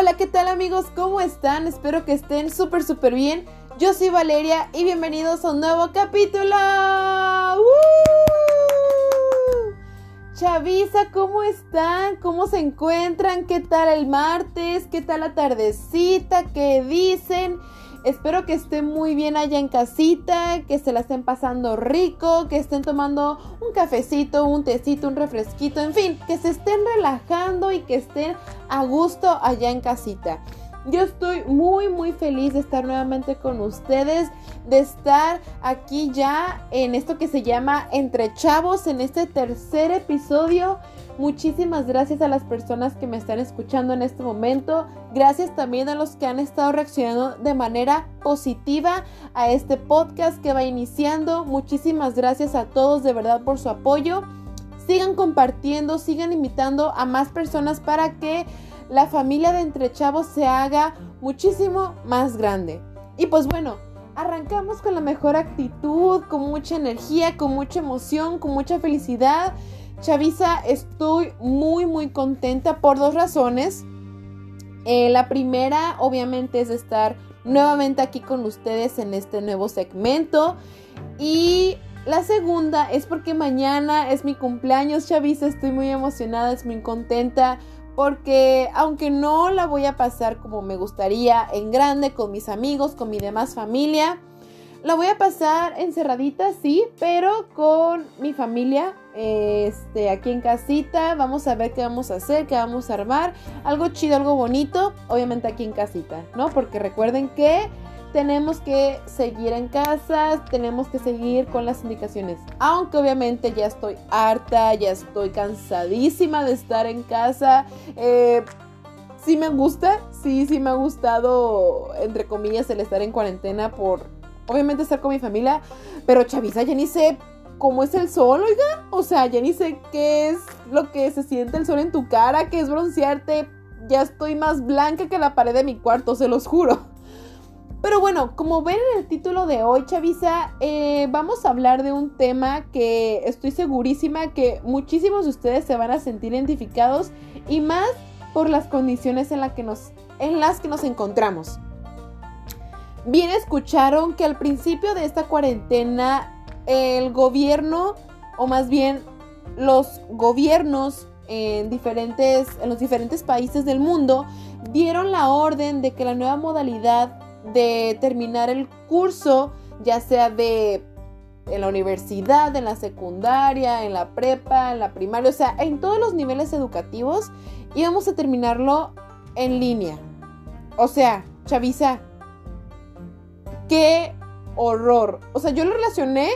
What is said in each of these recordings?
Hola, ¿qué tal amigos? ¿Cómo están? Espero que estén súper, súper bien. Yo soy Valeria y bienvenidos a un nuevo capítulo. Chavisa, ¿cómo están? ¿Cómo se encuentran? ¿Qué tal el martes? ¿Qué tal la tardecita? ¿Qué dicen? Espero que estén muy bien allá en casita, que se la estén pasando rico, que estén tomando un cafecito, un tecito, un refresquito, en fin, que se estén relajando y que estén a gusto allá en casita. Yo estoy muy muy feliz de estar nuevamente con ustedes, de estar aquí ya en esto que se llama Entre Chavos, en este tercer episodio. Muchísimas gracias a las personas que me están escuchando en este momento. Gracias también a los que han estado reaccionando de manera positiva a este podcast que va iniciando. Muchísimas gracias a todos de verdad por su apoyo. Sigan compartiendo, sigan invitando a más personas para que la familia de Entre Chavos se haga muchísimo más grande. Y pues bueno, arrancamos con la mejor actitud, con mucha energía, con mucha emoción, con mucha felicidad. Chavisa, estoy muy muy contenta por dos razones. Eh, la primera, obviamente, es estar nuevamente aquí con ustedes en este nuevo segmento. Y la segunda es porque mañana es mi cumpleaños, Chavisa. Estoy muy emocionada, estoy muy contenta. Porque aunque no la voy a pasar como me gustaría en grande con mis amigos, con mi demás familia, la voy a pasar encerradita, sí, pero con mi familia, este, aquí en casita. Vamos a ver qué vamos a hacer, qué vamos a armar. Algo chido, algo bonito, obviamente aquí en casita, ¿no? Porque recuerden que tenemos que seguir en casa, tenemos que seguir con las indicaciones. Aunque obviamente ya estoy harta, ya estoy cansadísima de estar en casa. Eh, sí me gusta, sí, sí me ha gustado, entre comillas, el estar en cuarentena por obviamente estar con mi familia, pero Chavisa ya ni sé cómo es el sol, oiga. O sea, ya ni sé qué es lo que se siente el sol en tu cara, qué es broncearte. Ya estoy más blanca que la pared de mi cuarto, se los juro. Pero bueno, como ven en el título de hoy, Chavisa, eh, vamos a hablar de un tema que estoy segurísima que muchísimos de ustedes se van a sentir identificados y más por las condiciones en, que nos, en las que nos encontramos. Bien escucharon que al principio de esta cuarentena el gobierno, o más bien los gobiernos en, diferentes, en los diferentes países del mundo, dieron la orden de que la nueva modalidad de terminar el curso, ya sea de en la universidad, en la secundaria, en la prepa, en la primaria, o sea, en todos los niveles educativos, íbamos a terminarlo en línea. O sea, Chavisa, qué horror. O sea, yo lo relacioné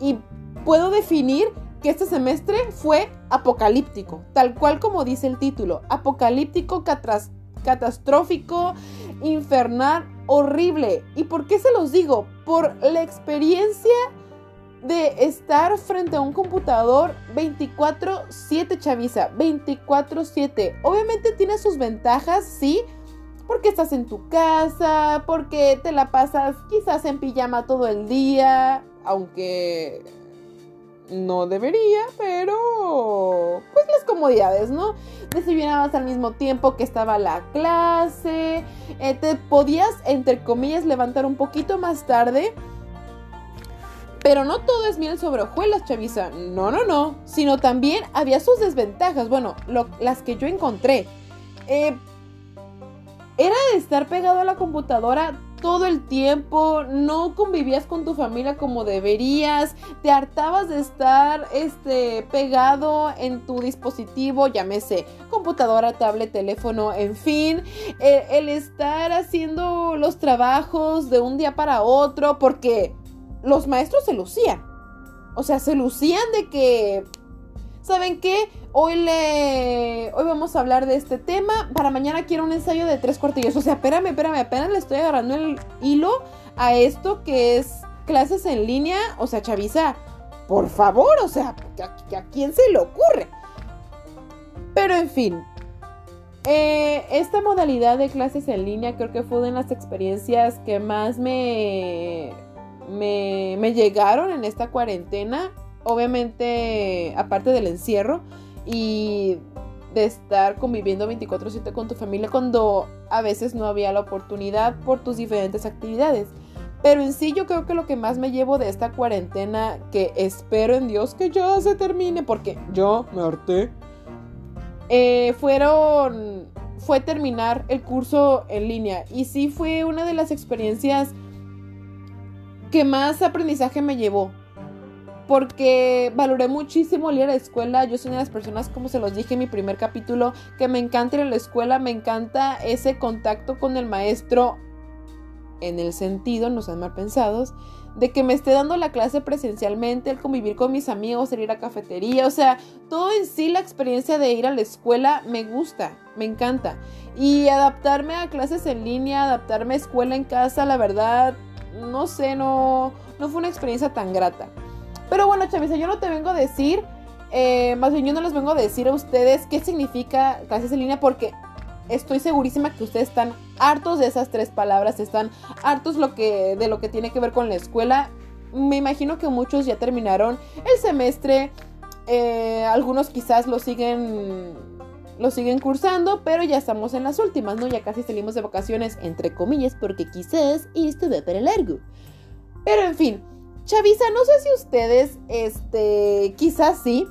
y puedo definir que este semestre fue apocalíptico, tal cual como dice el título, apocalíptico, catastrófico, infernal, horrible. ¿Y por qué se los digo? Por la experiencia de estar frente a un computador 24/7 chaviza, 24/7. Obviamente tiene sus ventajas, sí, porque estás en tu casa, porque te la pasas quizás en pijama todo el día, aunque no debería, pero pues las comodidades, ¿no? Desayunabas al mismo tiempo que estaba la clase, eh, te podías, entre comillas, levantar un poquito más tarde. Pero no todo es miel sobre hojuelas, Chavisa. No, no, no. Sino también había sus desventajas. Bueno, las que yo encontré. Eh, era de estar pegado a la computadora todo el tiempo, no convivías con tu familia como deberías, te hartabas de estar este, pegado en tu dispositivo, llámese computadora, tablet, teléfono, en fin, el, el estar haciendo los trabajos de un día para otro, porque los maestros se lucían. O sea, se lucían de que ¿saben qué? Hoy le. Hoy vamos a hablar de este tema. Para mañana quiero un ensayo de tres cuartillos. O sea, espérame, espérame, apenas le estoy agarrando el hilo a esto que es clases en línea. O sea, Chavisa, por favor, o sea, ¿a, quién se le ocurre? Pero en fin. Eh, esta modalidad de clases en línea creo que fue de las experiencias que más me, me, me llegaron en esta cuarentena obviamente, aparte del encierro, y de estar conviviendo 24/7 con tu familia cuando a veces no había la oportunidad por tus diferentes actividades. Pero en sí yo creo que lo que más me llevo de esta cuarentena, que espero en Dios que ya se termine, porque yo me harté, eh, fueron, fue terminar el curso en línea. Y sí fue una de las experiencias que más aprendizaje me llevó. Porque valoré muchísimo ir a la escuela. Yo soy una de las personas, como se los dije en mi primer capítulo, que me encanta ir a la escuela. Me encanta ese contacto con el maestro en el sentido, no sean mal pensados, de que me esté dando la clase presencialmente, el convivir con mis amigos, el ir a cafetería, o sea, todo en sí la experiencia de ir a la escuela me gusta, me encanta. Y adaptarme a clases en línea, adaptarme a escuela en casa, la verdad, no sé, no, no fue una experiencia tan grata. Pero bueno, Chavisa, yo no te vengo a decir, eh, más bien yo no les vengo a decir a ustedes qué significa clases en línea porque estoy segurísima que ustedes están hartos de esas tres palabras, están hartos lo que, de lo que tiene que ver con la escuela. Me imagino que muchos ya terminaron el semestre, eh, algunos quizás lo siguen, lo siguen cursando, pero ya estamos en las últimas, ¿no? Ya casi salimos de vacaciones, entre comillas, porque quizás esto va para largo. Pero en fin, Chavisa, no sé si ustedes, este, quizás sí,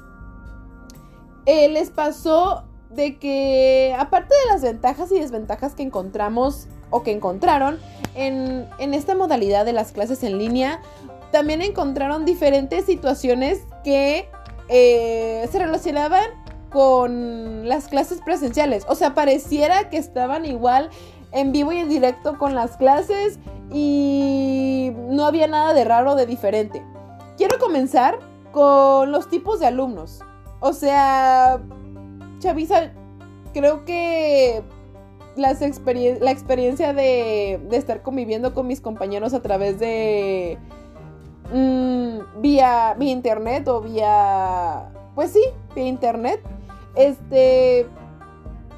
eh, les pasó de que aparte de las ventajas y desventajas que encontramos o que encontraron en, esta modalidad de las clases en línea, también encontraron diferentes situaciones que eh, se relacionaban con las clases presenciales. O sea, pareciera que estaban igual en vivo y en directo con las clases y no había nada de raro o de diferente. Quiero comenzar con los tipos de alumnos. O sea, Chavisa, creo que las la experiencia de, estar conviviendo con mis compañeros a través de mm, vía, vía internet o vía, pues sí, vía internet, este,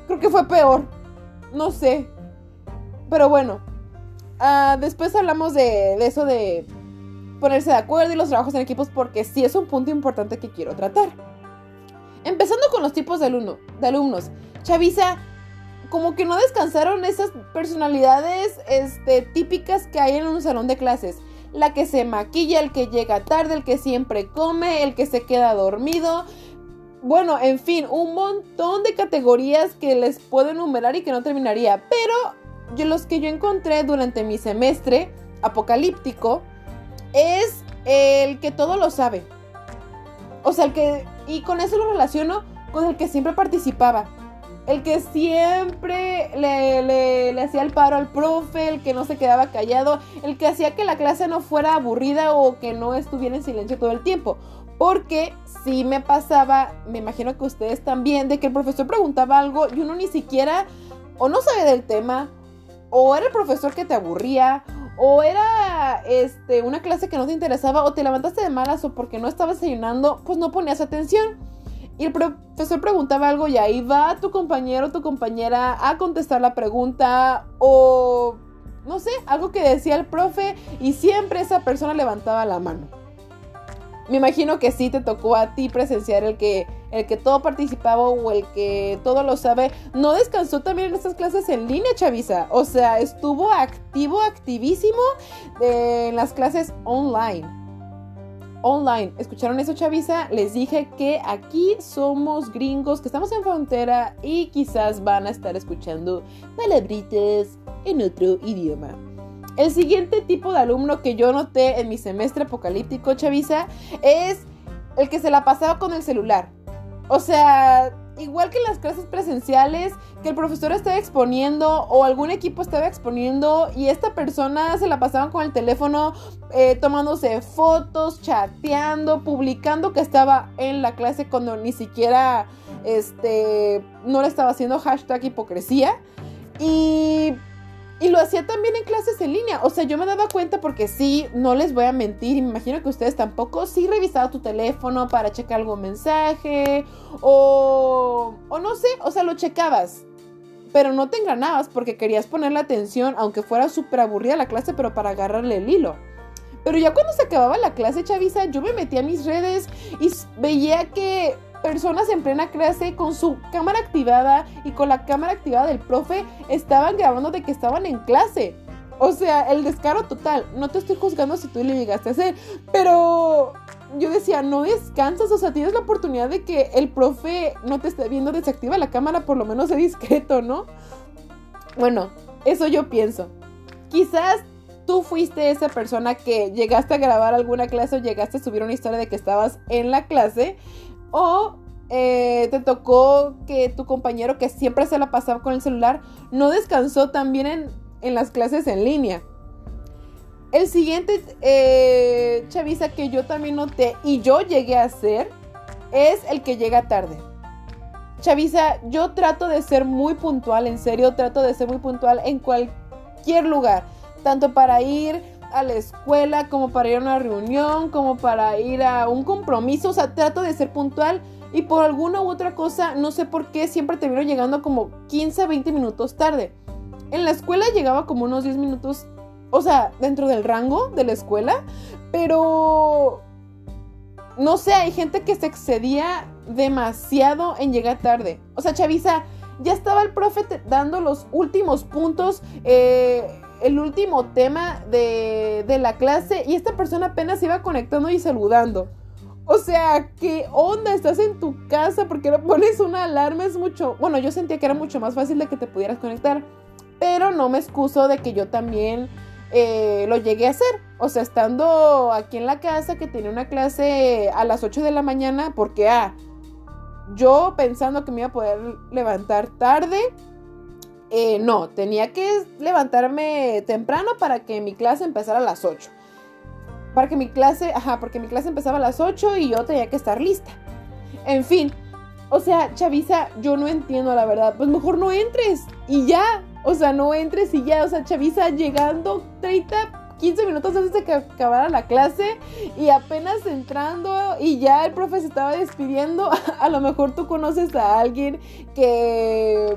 creo que fue peor, no sé, pero bueno, ah, después hablamos de, eso de ponerse de acuerdo y los trabajos en equipos porque sí es un punto importante que quiero tratar. Empezando con los tipos de alumnos. Chavisa, como que no descansaron esas personalidades este, típicas que hay en un salón de clases. La que se maquilla, el que llega tarde, el que siempre come, el que se queda dormido. Bueno, en fin, un montón de categorías que les puedo enumerar y que no terminaría. Pero yo, los que yo encontré durante mi semestre apocalíptico es el que todo lo sabe. O sea, el que y con eso lo relaciono con el que siempre participaba. El que siempre le, hacía el paro al profe, el que no se quedaba callado, el que hacía que la clase no fuera aburrida o que no estuviera en silencio todo el tiempo. Porque si me pasaba, me imagino que ustedes también, de que el profesor preguntaba algo y uno ni siquiera o no sabía del tema, o era el profesor que te aburría, o era este, una clase que no te interesaba, o te levantaste de malas, o porque no estabas desayunando, pues no ponías atención. Y el profesor preguntaba algo y ahí va tu compañero o tu compañera a contestar la pregunta, o no sé, algo que decía el profe, y siempre esa persona levantaba la mano. Me imagino que sí te tocó a ti presenciar el que el que todo participaba o el que todo lo sabe, no descansó también en estas clases en línea, Chavisa. O sea, estuvo activo, activísimo en las clases online. Online. ¿Escucharon eso, Chavisa? Les dije que aquí somos gringos, que estamos en frontera y quizás van a estar escuchando palabritas en otro idioma. El siguiente tipo de alumno que yo noté en mi semestre apocalíptico, Chavisa, es el que se la pasaba con el celular. O sea, igual que en las clases presenciales, que el profesor estaba exponiendo o algún equipo estaba exponiendo y esta persona se la pasaban con el teléfono eh, tomándose fotos, chateando, publicando que estaba en la clase cuando ni siquiera este, no le estaba haciendo hashtag hipocresía. Y y lo hacía también en clases en línea. O sea, yo me daba cuenta porque sí, no les voy a mentir, y me imagino que ustedes tampoco, sí revisaba tu teléfono para checar algún mensaje o, o no sé, o sea, lo checabas. Pero no te engranabas porque querías ponerle atención, aunque fuera súper aburrida la clase, pero para agarrarle el hilo. Pero ya cuando se acababa la clase, Chavisa, yo me metía a mis redes y veía que personas en plena clase con su cámara activada y con la cámara activada del profe estaban grabando de que estaban en clase. O sea, el descaro total. No te estoy juzgando si tú le llegaste a hacer, pero yo decía, no descansas, o sea, tienes la oportunidad de que el profe no te esté viendo, desactiva la cámara, por lo menos de discreto, ¿no? Bueno, eso yo pienso. Quizás tú fuiste esa persona que llegaste a grabar alguna clase o llegaste a subir una historia de que estabas en la clase o eh, te tocó que tu compañero que siempre se la pasaba con el celular no descansó también en, en las clases en línea. El siguiente eh, chaviza que yo también noté y yo llegué a hacer es el que llega tarde. Chavisa, yo trato de ser muy puntual, en serio, trato de ser muy puntual en cualquier lugar tanto para ir a la escuela, como para ir a una reunión, como para ir a un compromiso. O sea, trato de ser puntual y por alguna u otra cosa, no sé por qué, siempre termino llegando como 15 a 20 minutos tarde. En la escuela llegaba como unos 10 minutos, o sea, dentro del rango de la escuela, pero no sé, hay gente que se excedía demasiado en llegar tarde. O sea, Chavisa, ya estaba el profe dando los últimos puntos. Eh, el último tema de, la clase y esta persona apenas iba conectando y saludando. O sea, ¿qué onda? Estás en tu casa porque no pones una alarma, es mucho... Bueno, yo sentía que era mucho más fácil de que te pudieras conectar, pero no me excuso de que yo también eh, lo llegué a hacer. O sea, estando aquí en la casa que tenía una clase a las 8 de la mañana, porque, ah, yo pensando que me iba a poder levantar tarde, eh, no, tenía que levantarme temprano para que mi clase empezara a las 8. Para que mi clase, ajá, porque mi clase empezaba a las 8 y yo tenía que estar lista. En fin, o sea, Chavisa, yo no entiendo la verdad. Pues mejor no entres y ya. O sea, no entres y ya. O sea, Chavisa llegando 30, 15 minutos antes de que acabara la clase y apenas entrando y ya el profe se estaba despidiendo. A lo mejor tú conoces a alguien que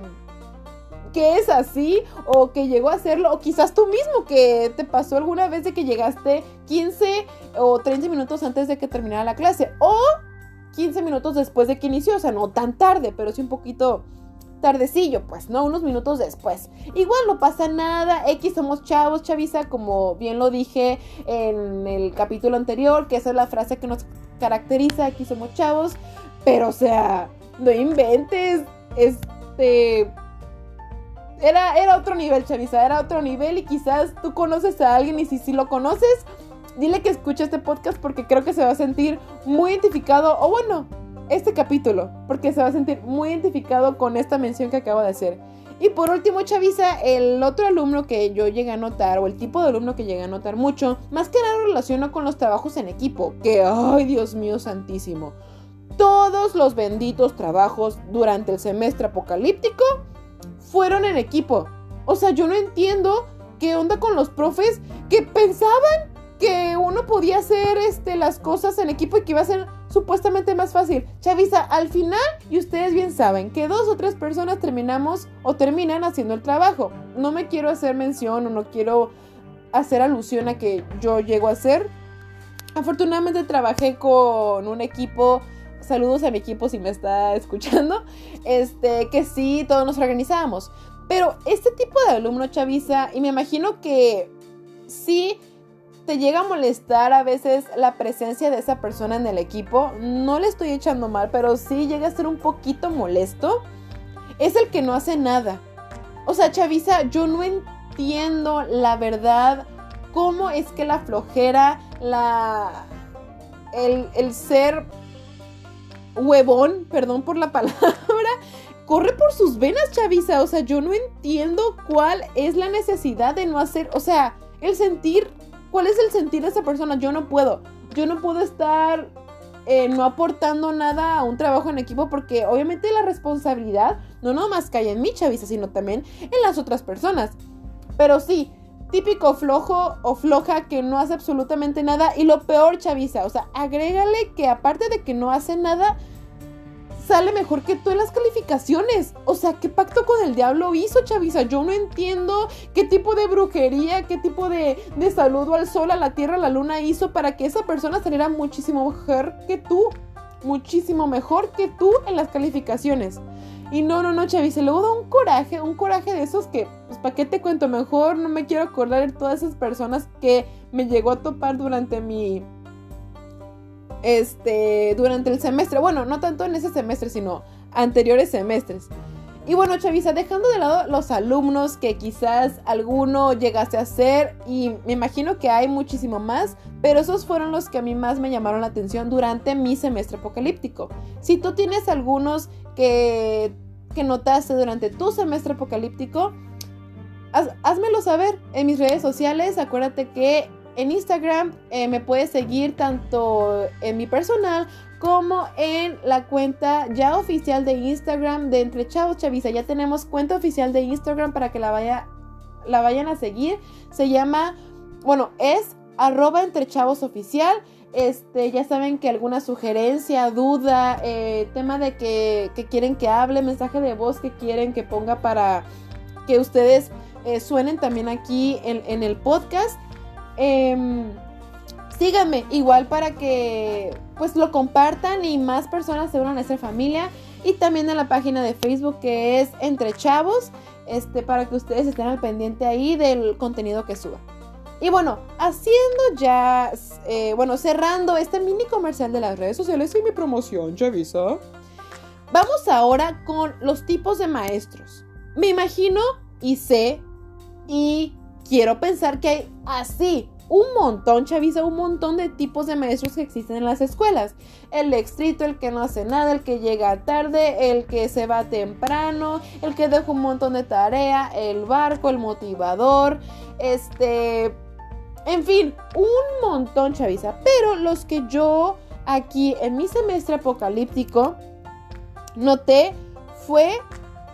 que es así o que llegó a hacerlo o quizás tú mismo que te pasó alguna vez de que llegaste 15 o 30 minutos antes de que terminara la clase o 15 minutos después de que inició, o sea, no tan tarde, pero sí un poquito tardecillo, pues, ¿no? Unos minutos después. Igual no pasa nada, X somos chavos, chaviza, como bien lo dije en el capítulo anterior, que esa es la frase que nos caracteriza, X somos chavos, pero o sea, no inventes, este, era, era otro nivel, Chavisa, era otro nivel y quizás tú conoces a alguien y si, si lo conoces, dile que escuche este podcast porque creo que se va a sentir muy identificado, o bueno, este capítulo, porque se va a sentir muy identificado con esta mención que acabo de hacer. Y por último, Chavisa, el otro alumno que yo llegué a notar, o el tipo de alumno que llegué a notar mucho, más que nada relaciono con los trabajos en equipo, que, ay Dios mío santísimo, todos los benditos trabajos durante el semestre apocalíptico fueron en equipo. O sea, yo no entiendo qué onda con los profes que pensaban que uno podía hacer este, las cosas en equipo y que iba a ser supuestamente más fácil. Chavisa, al final, y ustedes bien saben, que dos o tres personas terminamos o terminan haciendo el trabajo. No me quiero hacer mención o no quiero hacer alusión a que yo llego a hacer. Afortunadamente trabajé con un equipo saludos a mi equipo si me está escuchando, este, que sí, todos nos organizábamos. Pero este tipo de alumno chaviza, y me imagino que sí te llega a molestar a veces la presencia de esa persona en el equipo, no le estoy echando mal, pero sí llega a ser un poquito molesto, es el que no hace nada. O sea, chaviza, yo no entiendo la verdad cómo es que la flojera, la... El, el ser huevón, perdón por la palabra, corre por sus venas, Chavisa. O sea, yo no entiendo cuál es la necesidad de no hacer, o sea, el sentir, cuál es el sentir de esa persona. Yo no puedo, yo no puedo estar eh, no aportando nada a un trabajo en equipo porque obviamente la responsabilidad no nomás cae en mí, Chavisa, sino también en las otras personas. Pero sí, típico flojo o floja que no hace absolutamente nada. Y lo peor, Chavisa, o sea, agrégale que aparte de que no hace nada, sale mejor que tú en las calificaciones. O sea, ¿qué pacto con el diablo hizo, Chavisa? Yo no entiendo qué tipo de brujería, qué tipo de, de saludo al sol, a la tierra, a la luna hizo para que esa persona saliera muchísimo mejor que tú. Muchísimo mejor que tú en las calificaciones. Y no, no, no, Chavis, se luego da un coraje, un coraje de esos que, pues, ¿para qué te cuento mejor? No me quiero acordar de todas esas personas que me llegó a topar durante mi, este, durante el semestre. Bueno, no tanto en ese semestre, sino anteriores semestres. Y bueno, Chavisa, dejando de lado los alumnos que quizás alguno llegase a ser, y me imagino que hay muchísimo más, pero esos fueron los que a mí más me llamaron la atención durante mi semestre apocalíptico. Si tú tienes algunos que, que notaste durante tu semestre apocalíptico, házmelo saber en mis redes sociales. Acuérdate que en Instagram eh, me puedes seguir tanto en mi personal como en la cuenta ya oficial de Instagram de Entre Chavos Chavisa. Ya tenemos cuenta oficial de Instagram para que la, vaya, la vayan a seguir. Se llama, bueno, es arroba Entre Chavos Oficial. Este, ya saben que alguna sugerencia, duda, eh, tema de que, quieren que hable, mensaje de voz que quieren que ponga para que ustedes eh, suenen también aquí en, en el podcast. Eh, síganme igual para que pues lo compartan y más personas se unan a esta familia y también en la página de Facebook que es Entre Chavos, este para que ustedes estén al pendiente ahí del contenido que suba. Y bueno, haciendo ya, eh, bueno, cerrando este mini comercial de las redes sociales y mi promoción, Chavisa. Vamos ahora con los tipos de maestros. Me imagino y sé y quiero pensar que hay así un montón, Chavisa, un montón de tipos de maestros que existen en las escuelas. El extrito, el que no hace nada, el que llega tarde, el que se va temprano, el que deja un montón de tarea, el barco, el motivador, este... En fin, un montón, Chavisa. Pero los que yo aquí en mi semestre apocalíptico noté fue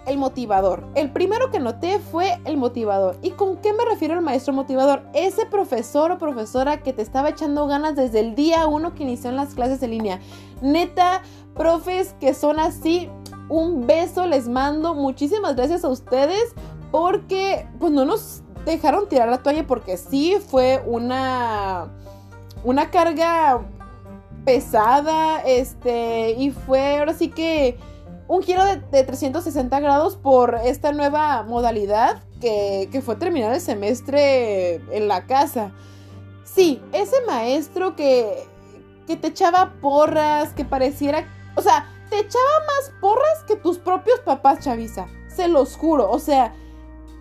el motivador. El primero que noté fue el motivador. ¿Y con qué me refiero al maestro motivador? Ese profesor o profesora que te estaba echando ganas desde el día uno que inició en las clases de línea. Neta, profes que son así, un beso les mando. Muchísimas gracias a ustedes porque pues no nos dejaron tirar la toalla porque sí fue una una carga pesada, este, y fue ahora sí que un giro de, 360 grados por esta nueva modalidad que, fue terminar el semestre en la casa. Sí, ese maestro que, que te echaba porras, que pareciera... O sea, te echaba más porras que tus propios papás, Chavisa. Se los juro. O sea,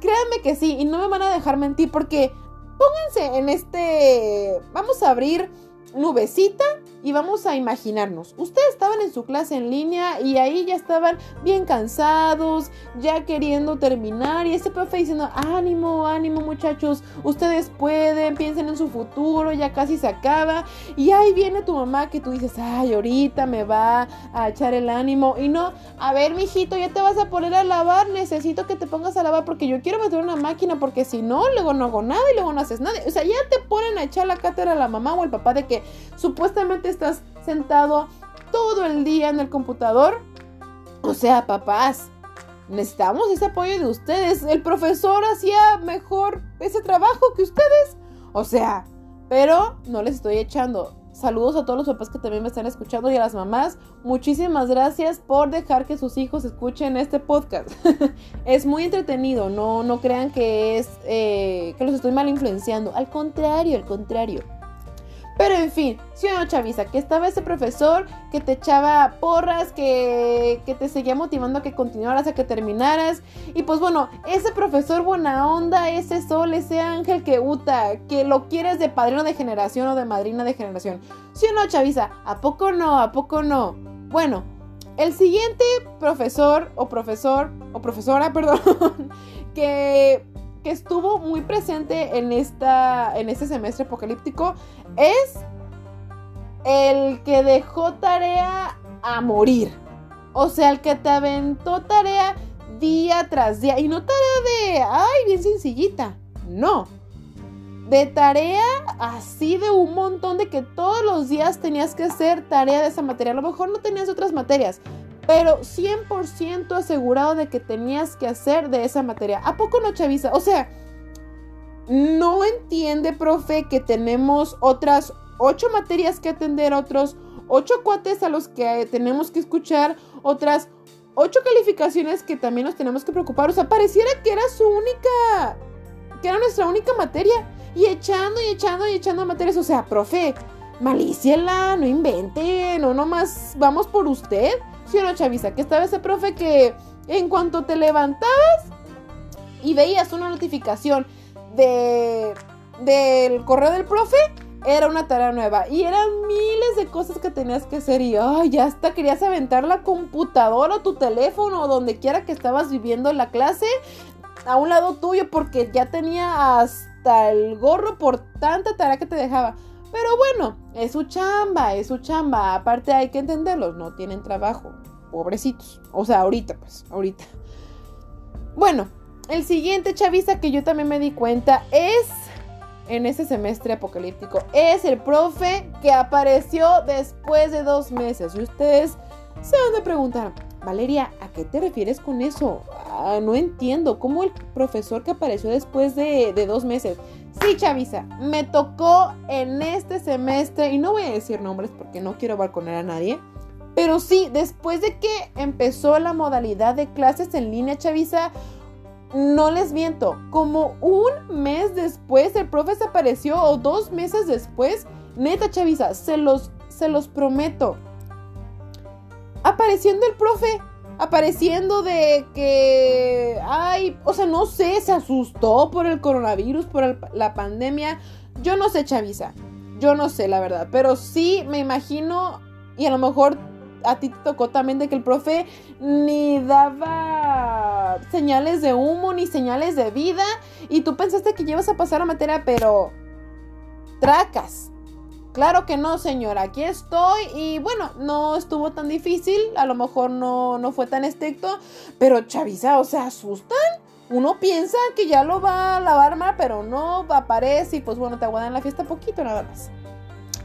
créanme que sí. Y no me van a dejar mentir porque pónganse en este... Vamos a abrir nubecita y vamos a imaginarnos. Ustedes estaban en su clase en línea y ahí ya estaban bien cansados, ya queriendo terminar y ese profe diciendo, ánimo, ánimo muchachos, ustedes pueden, piensen en su futuro, ya casi se acaba. Y ahí viene tu mamá que tú dices, ay, ahorita me va a echar el ánimo. Y no, a ver, mijito, ya te vas a poner a lavar, necesito que te pongas a lavar porque yo quiero meter una máquina porque si no, luego no hago nada y luego no haces nada. O sea, ya te ponen a echar la cátedra a la mamá o el papá de que supuestamente estás sentado todo el día en el computador. O sea, papás, necesitamos ese apoyo de ustedes. El profesor hacía mejor ese trabajo que ustedes. O sea, pero no les estoy echando. Saludos a todos los papás que también me están escuchando y a las mamás. Muchísimas gracias por dejar que sus hijos escuchen este podcast. es muy entretenido, no, no crean que es eh, que los estoy mal influenciando. Al contrario, al contrario. Pero en fin, si o no, Chavisa, que estaba ese profesor que te echaba porras, que, que te seguía motivando a que continuaras, a que terminaras. Y pues bueno, ese profesor buena onda, ese sol, ese ángel que uta, que lo quieres de padrino de generación o de madrina de generación. Si o no, Chavisa, ¿a poco no? ¿A poco no? Bueno, el siguiente profesor o profesor o profesora, perdón, que que estuvo muy presente en, esta, en este semestre apocalíptico es el que dejó tarea a morir. O sea, el que te aventó tarea día tras día. Y no tarea de, ay, bien sencillita. No. De tarea así de un montón de que todos los días tenías que hacer tarea de esa materia. A lo mejor no tenías otras materias, pero 100% asegurado de que tenías que hacer de esa materia. ¿A poco no, Chavisa? O sea, no entiende, profe, que tenemos otras ocho materias que atender, otros ocho cuates a los que tenemos que escuchar, otras ocho calificaciones que también nos tenemos que preocupar. O sea, pareciera que era su única, que era nuestra única materia. Y echando y echando y echando materias. O sea, profe, malíciela, no invente, no nomás vamos por usted. ¿Sí o no, Chavisa? Que estaba ese profe que en cuanto te levantabas y veías una notificación de del correo del profe, era una tarea nueva y eran miles de cosas que tenías que hacer y ay, ya hasta querías aventar la computadora o tu teléfono o donde quiera que estabas viviendo la clase a un lado tuyo porque ya tenía hasta el gorro por tanta tarea que te dejaba. Pero bueno, es su chamba, es su chamba. Aparte hay que entenderlos, no tienen trabajo. Pobrecitos. O sea, ahorita, pues, ahorita. Bueno, el siguiente chavista que yo también me di cuenta es en ese semestre apocalíptico es el profe que apareció después de dos meses. Y ustedes se van a preguntar, Valeria, ¿a qué te refieres con eso? Ah, no entiendo. ¿Cómo el profesor que apareció después de, dos meses? Sí, Chavisa, me tocó en este semestre, y no voy a decir nombres porque no quiero balconar a nadie, pero sí, después de que empezó la modalidad de clases en línea, Chavisa, no les miento, como un mes después el profe apareció o dos meses después, neta Chavisa, se los, se los prometo. Apareciendo el profe, apareciendo de que, ay, o sea, no sé, se asustó por el coronavirus, por la pandemia. Yo no sé, Chavisa, yo no sé, la verdad, pero sí me imagino y a lo mejor a ti te tocó también de que el profe ni daba señales de humo ni señales de vida y tú pensaste que ibas a pasar a materia, pero tracas. Claro que no, señora, aquí estoy y bueno, no estuvo tan difícil, a lo mejor no, no fue tan estricto, pero chaviza, o sea, asustan. Uno piensa que ya lo va a lavar mal, pero no aparece y pues bueno, te aguadan la fiesta poquito nada más.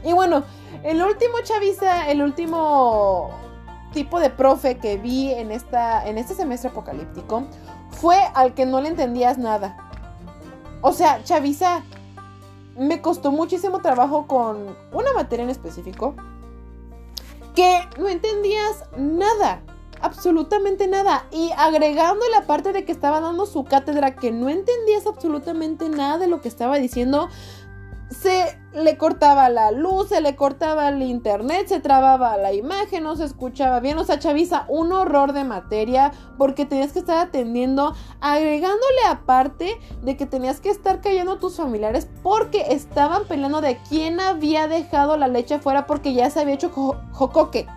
Y bueno, el último chaviza, el último tipo de profe que vi en, esta, en este semestre apocalíptico fue al que no le entendías nada. O sea, chaviza, me costó muchísimo trabajo con una materia en específico que no entendías nada, absolutamente nada. Y agregando la parte de que estaba dando su cátedra que no entendías absolutamente nada de lo que estaba diciendo, se le cortaba la luz, se le cortaba el internet, se trababa la imagen, no se escuchaba bien. O sea, Chavisa, un horror de materia porque tenías que estar atendiendo, agregándole aparte de que tenías que estar callando a tus familiares porque estaban peleando de quién había dejado la leche afuera porque ya se había hecho jocoque.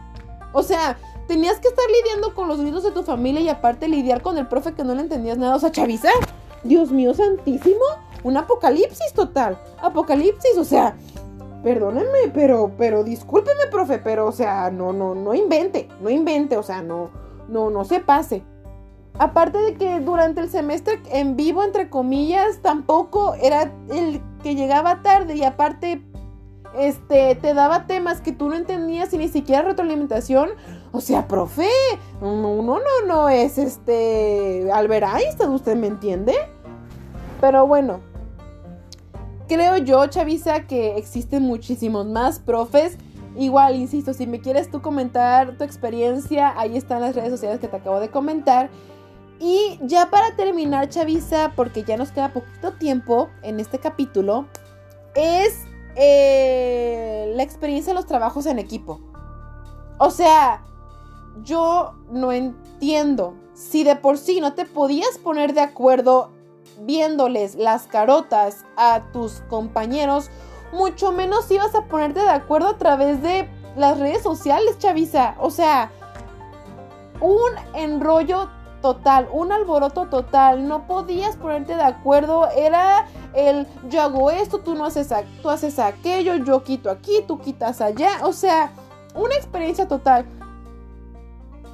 O sea, tenías que estar lidiando con los gritos de tu familia y aparte lidiar con el profe que no le entendías nada. O sea, Chavisa, Dios mío santísimo un apocalipsis total. Apocalipsis, o sea, perdónenme, pero, pero discúlpeme, profe, pero, o sea, no, no, no invente, no invente, o sea, no, no, no se pase. Aparte de que durante el semestre en vivo, entre comillas, tampoco era el que llegaba tarde y aparte, este, te daba temas que tú no entendías y ni siquiera retroalimentación. O sea, profe, no, no, no, no es este Albert Einstein, ¿usted me entiende? Pero bueno, creo yo, Chavisa, que existen muchísimos más profes. Igual, insisto, si me quieres tú comentar tu experiencia, ahí están las redes sociales que te acabo de comentar. Y ya para terminar, Chavisa, porque ya nos queda poquito tiempo en este capítulo, es eh, la experiencia de los trabajos en equipo. O sea, yo no entiendo si de por sí no te podías poner de acuerdo viéndoles las carotas a tus compañeros, mucho menos ibas a ponerte de acuerdo a través de las redes sociales, Chavisa. O sea, un enrollo total, un alboroto total. No podías ponerte de acuerdo. Era el yo hago esto, tú no haces, tú haces aquello, yo quito aquí, tú quitas allá. O sea, una experiencia total.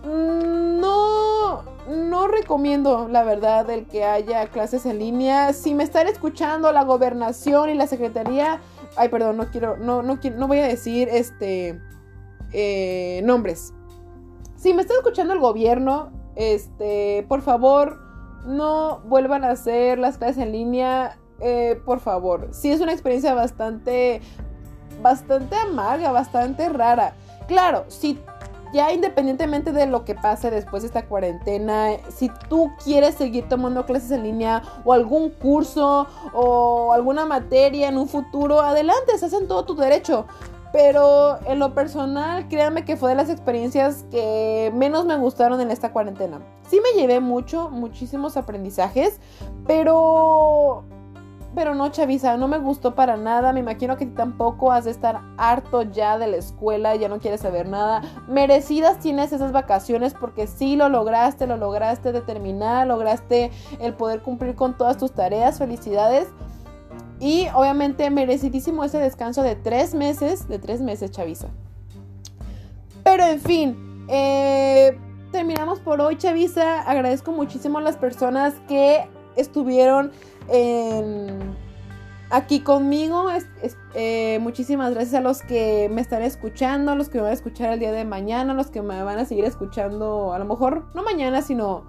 No, no recomiendo, la verdad, el que haya clases en línea. Si me están escuchando la gobernación y la secretaría, ay, perdón, no quiero, no, no quiero, no voy a decir este eh, nombres. Si me está escuchando el gobierno, este, por favor, no vuelvan a hacer las clases en línea. Eh, por favor, sí es una experiencia bastante, bastante amarga, bastante rara. Claro, si ya independientemente de lo que pase después de esta cuarentena, si tú quieres seguir tomando clases en línea o algún curso o alguna materia en un futuro, adelante, estás en todo tu derecho. Pero en lo personal, créanme que fue de las experiencias que menos me gustaron en esta cuarentena. Sí me llevé mucho, muchísimos aprendizajes, pero pero no, Chavisa, no me gustó para nada. Me imagino que tampoco has de estar harto ya de la escuela, ya no quieres saber nada. Merecidas tienes esas vacaciones porque sí lo lograste, lo lograste determinar, lograste el poder cumplir con todas tus tareas. Felicidades. Y obviamente merecidísimo ese descanso de tres meses, de tres meses, Chavisa. Pero en fin, eh, terminamos por hoy, Chavisa. Agradezco muchísimo a las personas que estuvieron aquí conmigo. Eh, muchísimas gracias a los que me están escuchando, a los que me van a escuchar el día de mañana, a los que me van a seguir escuchando, a lo mejor no mañana, sino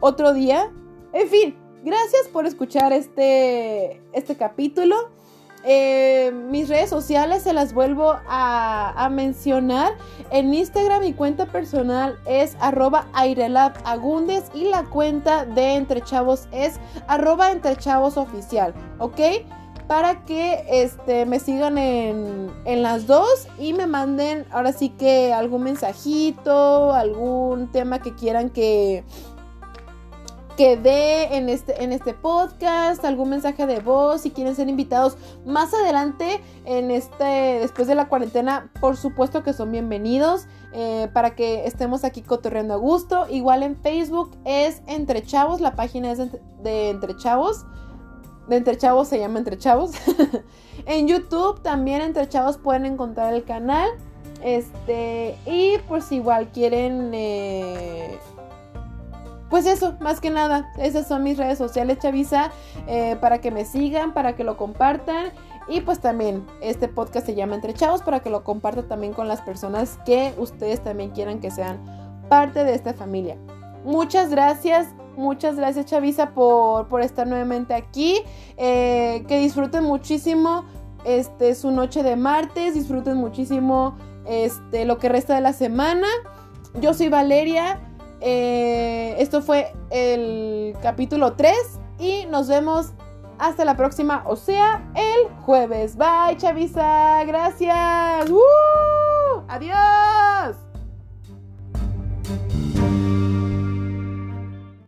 otro día. En fin, gracias por escuchar este, este capítulo. Eh, mis redes sociales se las vuelvo a, mencionar. En Instagram mi cuenta personal es arroba airelabagundes y la cuenta de Entre Chavos es arroba Entre ¿ok? Para que este, me sigan en, en las dos y me manden ahora sí que algún mensajito, algún tema que quieran que, que dé en este, en este podcast, algún mensaje de voz, si quieren ser invitados más adelante en este, después de la cuarentena, por supuesto que son bienvenidos eh, para que estemos aquí cotorreando a gusto. Igual en Facebook es Entre Chavos, la página es de, Entre Chavos. De Entre Chavos se llama Entre Chavos. en YouTube también Entre Chavos pueden encontrar el canal. Este, y pues igual quieren... Eh, pues eso, más que nada, esas son mis redes sociales, Chavisa, eh, para que me sigan, para que lo compartan. Y pues también este podcast se llama Entre Chavos para que lo compartan también con las personas que ustedes también quieran que sean parte de esta familia. Muchas gracias, muchas gracias Chavisa por, por estar nuevamente aquí. Eh, que disfruten muchísimo este, su noche de martes, disfruten muchísimo este, lo que resta de la semana. Yo soy Valeria. Eh, esto fue el capítulo 3 y nos vemos hasta la próxima, o sea, el jueves. Bye, Chavisa. Gracias. ¡Uh! Adiós.